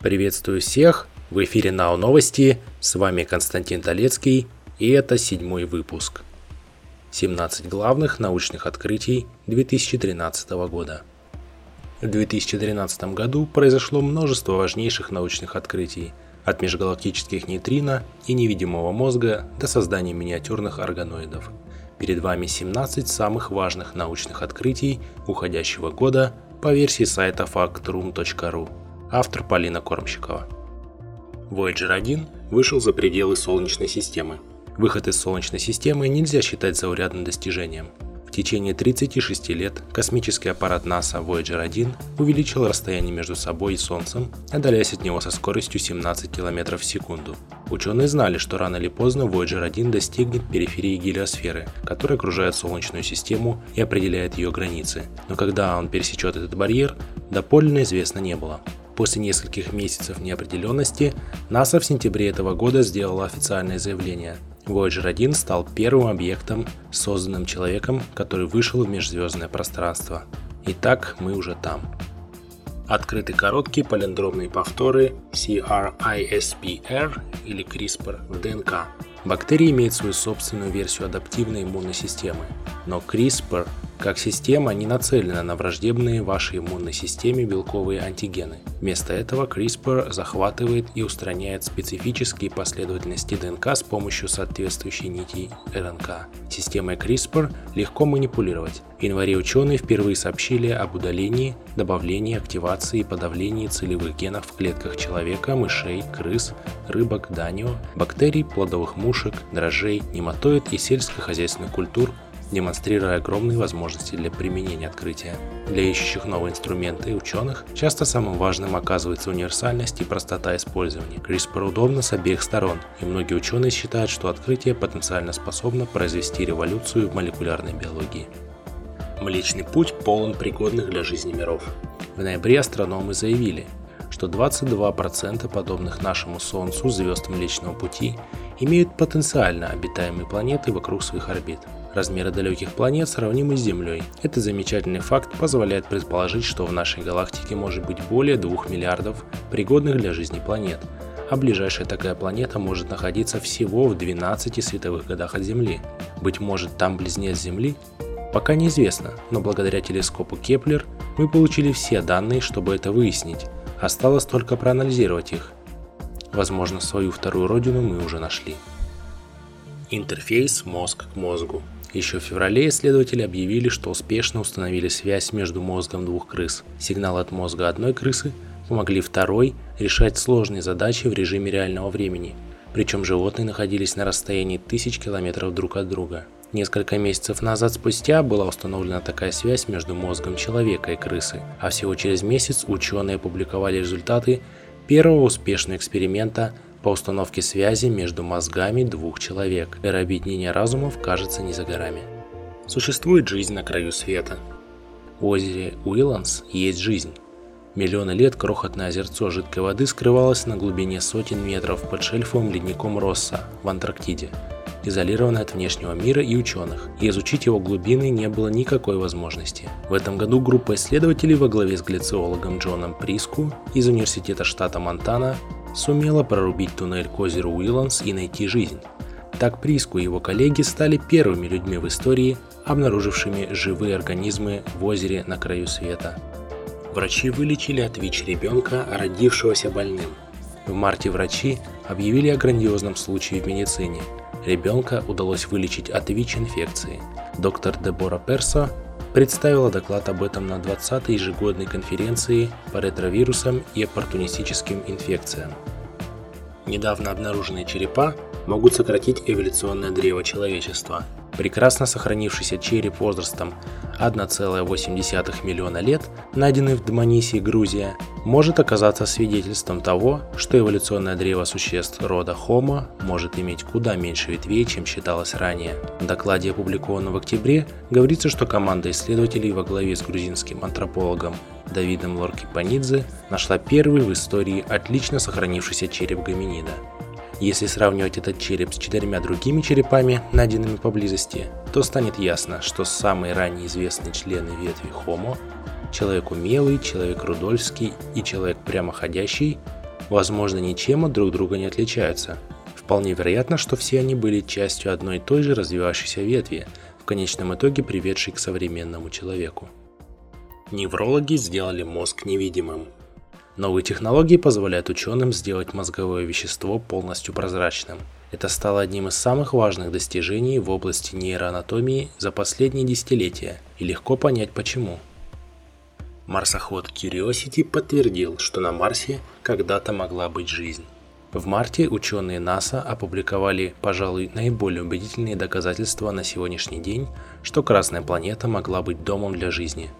Приветствую всех! В эфире НАО Новости, с вами Константин Толецкий, и это седьмой выпуск. 17 главных научных открытий 2013 года. В 2013 году произошло множество важнейших научных открытий, от межгалактических нейтрино и невидимого мозга до создания миниатюрных органоидов. Перед вами 17 самых важных научных открытий уходящего года по версии сайта factroom.ru. Автор Полина Кормщикова. Voyager 1 вышел за пределы Солнечной системы. Выход из Солнечной системы нельзя считать заурядным достижением. В течение 36 лет космический аппарат НАСА Voyager 1 увеличил расстояние между собой и Солнцем, отдаляясь от него со скоростью 17 км в секунду. Ученые знали, что рано или поздно Voyager 1 достигнет периферии гелиосферы, которая окружает Солнечную систему и определяет ее границы. Но когда он пересечет этот барьер, доподлинно известно не было. После нескольких месяцев неопределенности НАСА в сентябре этого года сделала официальное заявление. Voyager 1 стал первым объектом, созданным человеком, который вышел в межзвездное пространство. Итак, мы уже там. Открыты короткие палиндромные повторы CRISPR или CRISPR в ДНК. Бактерии имеют свою собственную версию адаптивной иммунной системы, но CRISPR как система не нацелена на враждебные вашей иммунной системе белковые антигены. Вместо этого CRISPR захватывает и устраняет специфические последовательности ДНК с помощью соответствующей нити РНК. Системой CRISPR легко манипулировать. В январе ученые впервые сообщили об удалении, добавлении, активации и подавлении целевых генов в клетках человека, мышей, крыс, рыбок, данио, бактерий, плодовых мушек, дрожжей, нематоид и сельскохозяйственных культур демонстрируя огромные возможности для применения открытия. Для ищущих новые инструменты и ученых часто самым важным оказывается универсальность и простота использования. CRISPR удобно с обеих сторон, и многие ученые считают, что открытие потенциально способно произвести революцию в молекулярной биологии. Млечный путь полон пригодных для жизни миров. В ноябре астрономы заявили, что 22% подобных нашему Солнцу звезд Млечного Пути имеют потенциально обитаемые планеты вокруг своих орбит. Размеры далеких планет сравнимы с Землей. Этот замечательный факт позволяет предположить, что в нашей галактике может быть более 2 миллиардов пригодных для жизни планет, а ближайшая такая планета может находиться всего в 12 световых годах от Земли. Быть может, там близнец Земли? Пока неизвестно, но благодаря телескопу Кеплер мы получили все данные, чтобы это выяснить. Осталось только проанализировать их. Возможно, свою вторую родину мы уже нашли. Интерфейс мозг к мозгу. Еще в феврале исследователи объявили, что успешно установили связь между мозгом двух крыс. Сигналы от мозга одной крысы помогли второй решать сложные задачи в режиме реального времени. Причем животные находились на расстоянии тысяч километров друг от друга. Несколько месяцев назад спустя была установлена такая связь между мозгом человека и крысы, а всего через месяц ученые опубликовали результаты первого успешного эксперимента по установке связи между мозгами двух человек. Эра объединения разумов кажется не за горами. Существует жизнь на краю света. В озере Уилланс есть жизнь. Миллионы лет крохотное озерцо жидкой воды скрывалось на глубине сотен метров под шельфовым ледником Росса в Антарктиде, изолированное от внешнего мира и ученых, и изучить его глубины не было никакой возможности. В этом году группа исследователей во главе с глициологом Джоном Приску из Университета штата Монтана сумела прорубить туннель к озеру Уилланс и найти жизнь. Так Приску и его коллеги стали первыми людьми в истории, обнаружившими живые организмы в озере на краю света. Врачи вылечили от ВИЧ ребенка, родившегося больным. В марте врачи объявили о грандиозном случае в медицине. Ребенка удалось вылечить от ВИЧ-инфекции. Доктор Дебора Персо представила доклад об этом на 20-й ежегодной конференции по ретровирусам и оппортунистическим инфекциям. Недавно обнаруженные черепа могут сократить эволюционное древо человечества. Прекрасно сохранившийся череп возрастом 1,8 миллиона лет, найденный в Дманисе, Грузия, может оказаться свидетельством того, что эволюционное древо существ рода Homo может иметь куда меньше ветвей, чем считалось ранее. В докладе, опубликованном в октябре, говорится, что команда исследователей во главе с грузинским антропологом Давидом Лоркипанидзе нашла первый в истории отлично сохранившийся череп гоминида. Если сравнивать этот череп с четырьмя другими черепами, найденными поблизости, то станет ясно, что самые ранее известные члены ветви Homo, человек умелый, человек рудольский и человек прямоходящий, возможно, ничем от друг друга не отличаются. Вполне вероятно, что все они были частью одной и той же развивающейся ветви, в конечном итоге приведшей к современному человеку. Неврологи сделали мозг невидимым. Новые технологии позволяют ученым сделать мозговое вещество полностью прозрачным. Это стало одним из самых важных достижений в области нейроанатомии за последние десятилетия, и легко понять почему. Марсоход Curiosity подтвердил, что на Марсе когда-то могла быть жизнь. В марте ученые НАСА опубликовали, пожалуй, наиболее убедительные доказательства на сегодняшний день, что Красная планета могла быть домом для жизни.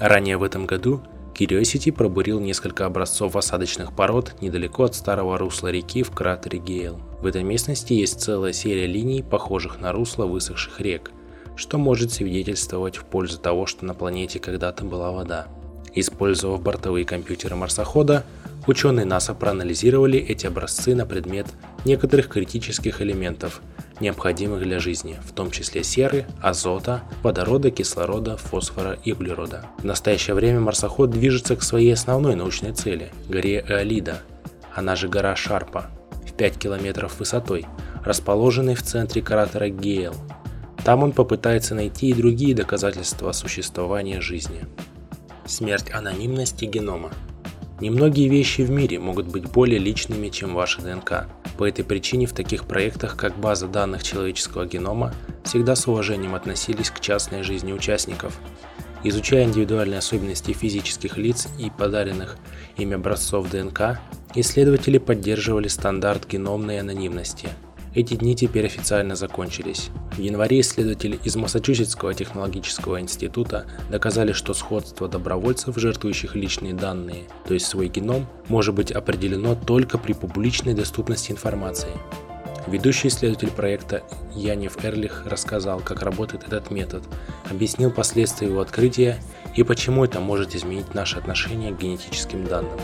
Ранее в этом году Curiosity пробурил несколько образцов осадочных пород недалеко от старого русла реки в кратере Гейл. В этой местности есть целая серия линий, похожих на русло высохших рек, что может свидетельствовать в пользу того, что на планете когда-то была вода. Использовав бортовые компьютеры марсохода, ученые НАСА проанализировали эти образцы на предмет некоторых критических элементов, необходимых для жизни, в том числе серы, азота, водорода, кислорода, фосфора и углерода. В настоящее время марсоход движется к своей основной научной цели – горе Эолида, она же гора Шарпа, в 5 километров высотой, расположенной в центре кратера Гейл. Там он попытается найти и другие доказательства существования жизни. Смерть анонимности генома. Немногие вещи в мире могут быть более личными, чем ваша ДНК. По этой причине в таких проектах, как база данных человеческого генома, всегда с уважением относились к частной жизни участников. Изучая индивидуальные особенности физических лиц и подаренных ими образцов ДНК, исследователи поддерживали стандарт геномной анонимности – эти дни теперь официально закончились. В январе исследователи из Массачусетского технологического института доказали, что сходство добровольцев, жертвующих личные данные, то есть свой геном, может быть определено только при публичной доступности информации. Ведущий исследователь проекта Янев Эрлих рассказал, как работает этот метод, объяснил последствия его открытия и почему это может изменить наше отношение к генетическим данным.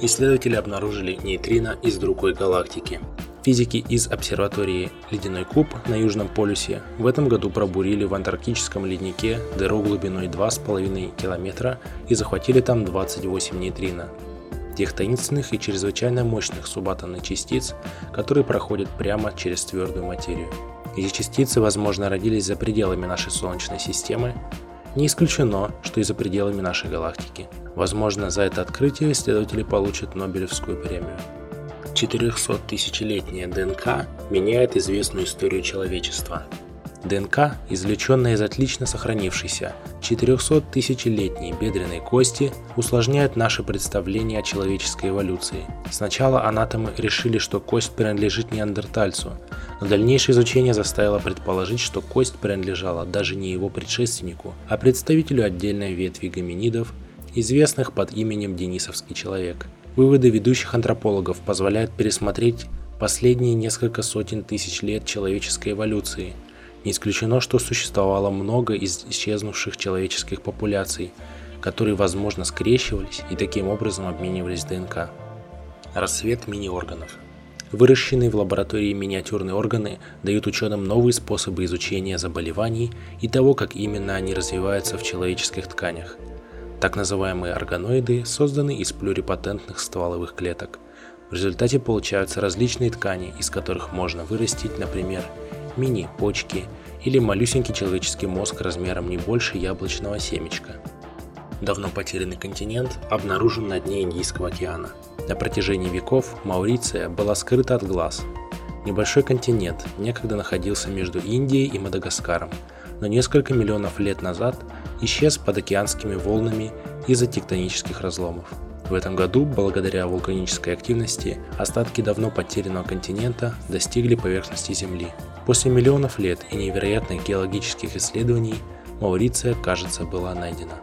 Исследователи обнаружили нейтрино из другой галактики. Физики из обсерватории «Ледяной куб» на Южном полюсе в этом году пробурили в антарктическом леднике дыру глубиной 2,5 километра и захватили там 28 нейтрино. Тех таинственных и чрезвычайно мощных субатомных частиц, которые проходят прямо через твердую материю. Эти частицы, возможно, родились за пределами нашей Солнечной системы, не исключено, что и за пределами нашей галактики. Возможно, за это открытие исследователи получат Нобелевскую премию. 400-тысячелетняя ДНК меняет известную историю человечества. ДНК, извлеченная из отлично сохранившейся 400-тысячелетней бедренной кости, усложняет наше представление о человеческой эволюции. Сначала анатомы решили, что кость принадлежит неандертальцу, но дальнейшее изучение заставило предположить, что кость принадлежала даже не его предшественнику, а представителю отдельной ветви гоминидов, известных под именем Денисовский человек – Выводы ведущих антропологов позволяют пересмотреть последние несколько сотен тысяч лет человеческой эволюции. Не исключено, что существовало много из исчезнувших человеческих популяций, которые, возможно, скрещивались и таким образом обменивались ДНК. Рассвет мини-органов. Выращенные в лаборатории миниатюрные органы дают ученым новые способы изучения заболеваний и того, как именно они развиваются в человеческих тканях – так называемые органоиды созданы из плюрипатентных стволовых клеток. В результате получаются различные ткани, из которых можно вырастить, например, мини-почки или малюсенький человеческий мозг размером не больше яблочного семечка. Давно потерянный континент обнаружен на дне Индийского океана. На протяжении веков Мауриция была скрыта от глаз. Небольшой континент некогда находился между Индией и Мадагаскаром, но несколько миллионов лет назад исчез под океанскими волнами из-за тектонических разломов. В этом году, благодаря вулканической активности, остатки давно потерянного континента достигли поверхности Земли. После миллионов лет и невероятных геологических исследований Мауриция, кажется, была найдена.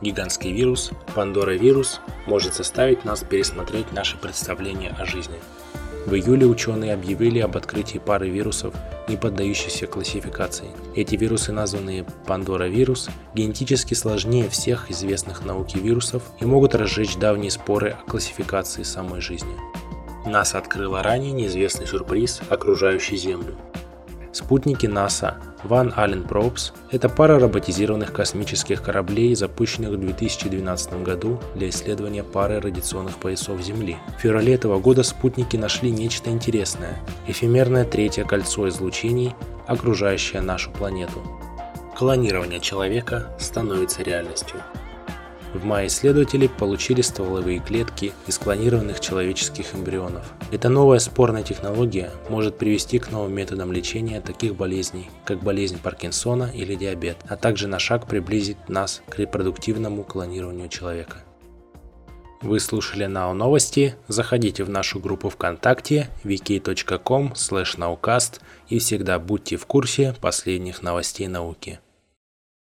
Гигантский вирус, Пандора-вирус, может заставить нас пересмотреть наше представление о жизни. В июле ученые объявили об открытии пары вирусов, не поддающихся классификации. Эти вирусы, названные Пандора-вирус, генетически сложнее всех известных науке вирусов и могут разжечь давние споры о классификации самой жизни. НАСА открыла ранее неизвестный сюрприз, окружающий Землю. Спутники НАСА Van Allen Probes – это пара роботизированных космических кораблей, запущенных в 2012 году для исследования пары радиационных поясов Земли. В феврале этого года спутники нашли нечто интересное – эфемерное третье кольцо излучений, окружающее нашу планету. Клонирование человека становится реальностью. В мае исследователи получили стволовые клетки из клонированных человеческих эмбрионов. Эта новая спорная технология может привести к новым методам лечения таких болезней, как болезнь Паркинсона или диабет, а также на шаг приблизить нас к репродуктивному клонированию человека. Вы слушали НАО Новости. Заходите в нашу группу ВКонтакте wiki.com naukast и всегда будьте в курсе последних новостей науки.